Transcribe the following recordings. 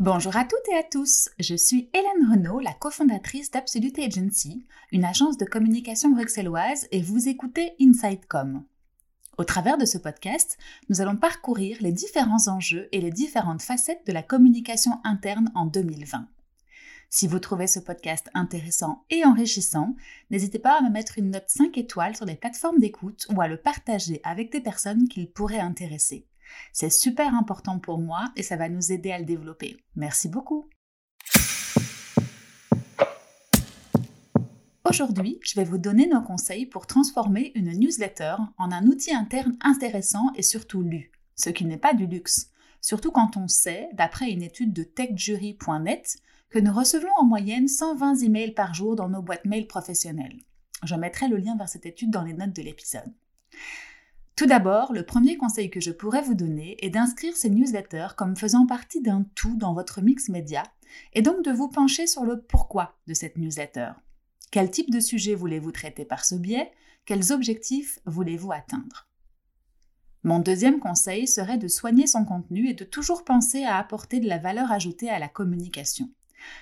Bonjour à toutes et à tous, je suis Hélène Renaud, la cofondatrice d'Absolute Agency, une agence de communication bruxelloise et vous écoutez InsideCom. Au travers de ce podcast, nous allons parcourir les différents enjeux et les différentes facettes de la communication interne en 2020. Si vous trouvez ce podcast intéressant et enrichissant, n'hésitez pas à me mettre une note 5 étoiles sur les plateformes d'écoute ou à le partager avec des personnes qu'il pourrait intéresser. C'est super important pour moi et ça va nous aider à le développer. Merci beaucoup. Aujourd'hui, je vais vous donner nos conseils pour transformer une newsletter en un outil interne intéressant et surtout lu, ce qui n'est pas du luxe, surtout quand on sait, d'après une étude de techjury.net, que nous recevons en moyenne 120 emails par jour dans nos boîtes mail professionnelles. Je mettrai le lien vers cette étude dans les notes de l'épisode. Tout d'abord, le premier conseil que je pourrais vous donner est d'inscrire ces newsletters comme faisant partie d'un tout dans votre mix média et donc de vous pencher sur le pourquoi de cette newsletter. Quel type de sujet voulez-vous traiter par ce biais? Quels objectifs voulez-vous atteindre? Mon deuxième conseil serait de soigner son contenu et de toujours penser à apporter de la valeur ajoutée à la communication.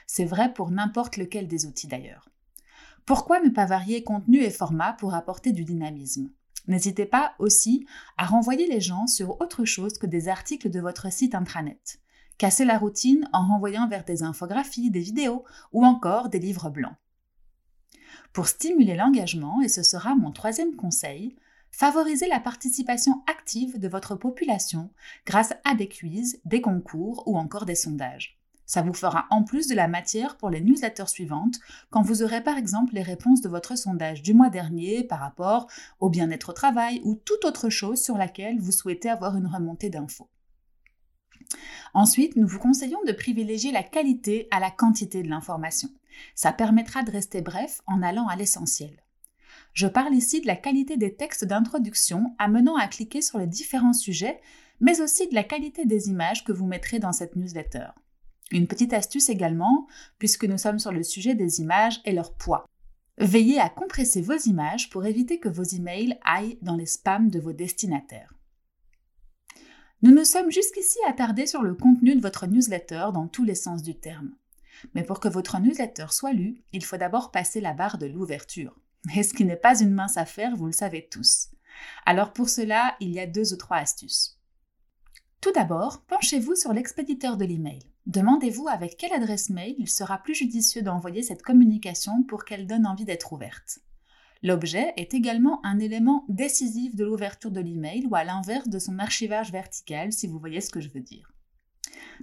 C'est vrai pour n'importe lequel des outils d'ailleurs. Pourquoi ne pas varier contenu et format pour apporter du dynamisme? N'hésitez pas aussi à renvoyer les gens sur autre chose que des articles de votre site intranet. Cassez la routine en renvoyant vers des infographies, des vidéos ou encore des livres blancs. Pour stimuler l'engagement, et ce sera mon troisième conseil, favorisez la participation active de votre population grâce à des quiz, des concours ou encore des sondages. Ça vous fera en plus de la matière pour les newsletters suivantes quand vous aurez par exemple les réponses de votre sondage du mois dernier par rapport au bien-être au travail ou toute autre chose sur laquelle vous souhaitez avoir une remontée d'infos. Ensuite, nous vous conseillons de privilégier la qualité à la quantité de l'information. Ça permettra de rester bref en allant à l'essentiel. Je parle ici de la qualité des textes d'introduction amenant à cliquer sur les différents sujets, mais aussi de la qualité des images que vous mettrez dans cette newsletter. Une petite astuce également, puisque nous sommes sur le sujet des images et leur poids. Veillez à compresser vos images pour éviter que vos emails aillent dans les spams de vos destinataires. Nous nous sommes jusqu'ici attardés sur le contenu de votre newsletter dans tous les sens du terme. Mais pour que votre newsletter soit lu, il faut d'abord passer la barre de l'ouverture. Et ce qui n'est pas une mince affaire, vous le savez tous. Alors pour cela, il y a deux ou trois astuces. Tout d'abord, penchez-vous sur l'expéditeur de l'email. Demandez-vous avec quelle adresse mail il sera plus judicieux d'envoyer cette communication pour qu'elle donne envie d'être ouverte. L'objet est également un élément décisif de l'ouverture de l'email ou à l'inverse de son archivage vertical, si vous voyez ce que je veux dire.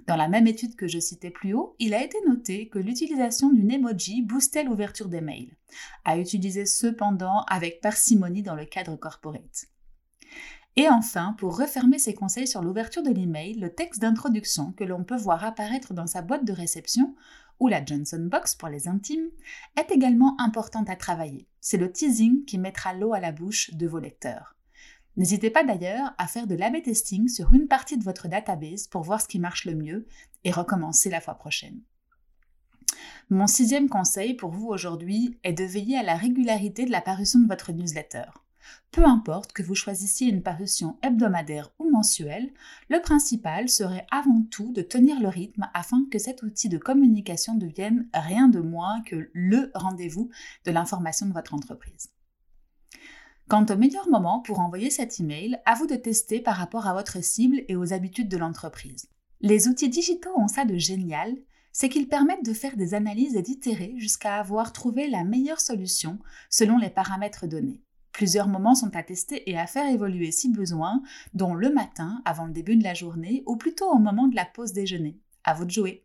Dans la même étude que je citais plus haut, il a été noté que l'utilisation d'une emoji boostait l'ouverture des mails, à utiliser cependant avec parcimonie dans le cadre corporate. Et enfin, pour refermer ses conseils sur l'ouverture de l'email, le texte d'introduction que l'on peut voir apparaître dans sa boîte de réception, ou la Johnson Box pour les intimes, est également importante à travailler. C'est le teasing qui mettra l'eau à la bouche de vos lecteurs. N'hésitez pas d'ailleurs à faire de l'AB testing sur une partie de votre database pour voir ce qui marche le mieux et recommencer la fois prochaine. Mon sixième conseil pour vous aujourd'hui est de veiller à la régularité de la parution de votre newsletter. Peu importe que vous choisissiez une parution hebdomadaire ou mensuelle, le principal serait avant tout de tenir le rythme afin que cet outil de communication devienne rien de moins que le rendez-vous de l'information de votre entreprise. Quant au meilleur moment pour envoyer cet email, à vous de tester par rapport à votre cible et aux habitudes de l'entreprise. Les outils digitaux ont ça de génial, c'est qu'ils permettent de faire des analyses et d'itérer jusqu'à avoir trouvé la meilleure solution selon les paramètres donnés. Plusieurs moments sont à tester et à faire évoluer si besoin, dont le matin, avant le début de la journée, ou plutôt au moment de la pause déjeuner. À vous de jouer.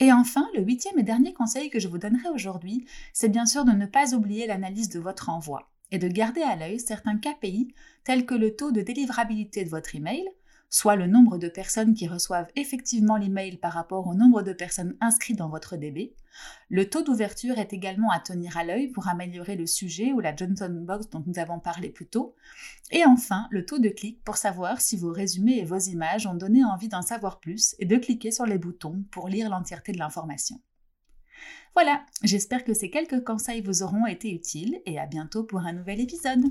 Et enfin, le huitième et dernier conseil que je vous donnerai aujourd'hui, c'est bien sûr de ne pas oublier l'analyse de votre envoi et de garder à l'œil certains KPI tels que le taux de délivrabilité de votre email, soit le nombre de personnes qui reçoivent effectivement l'email par rapport au nombre de personnes inscrites dans votre DB. Le taux d'ouverture est également à tenir à l'œil pour améliorer le sujet ou la Johnson Box dont nous avons parlé plus tôt. Et enfin, le taux de clic pour savoir si vos résumés et vos images ont donné envie d'en savoir plus et de cliquer sur les boutons pour lire l'entièreté de l'information. Voilà, j'espère que ces quelques conseils vous auront été utiles et à bientôt pour un nouvel épisode.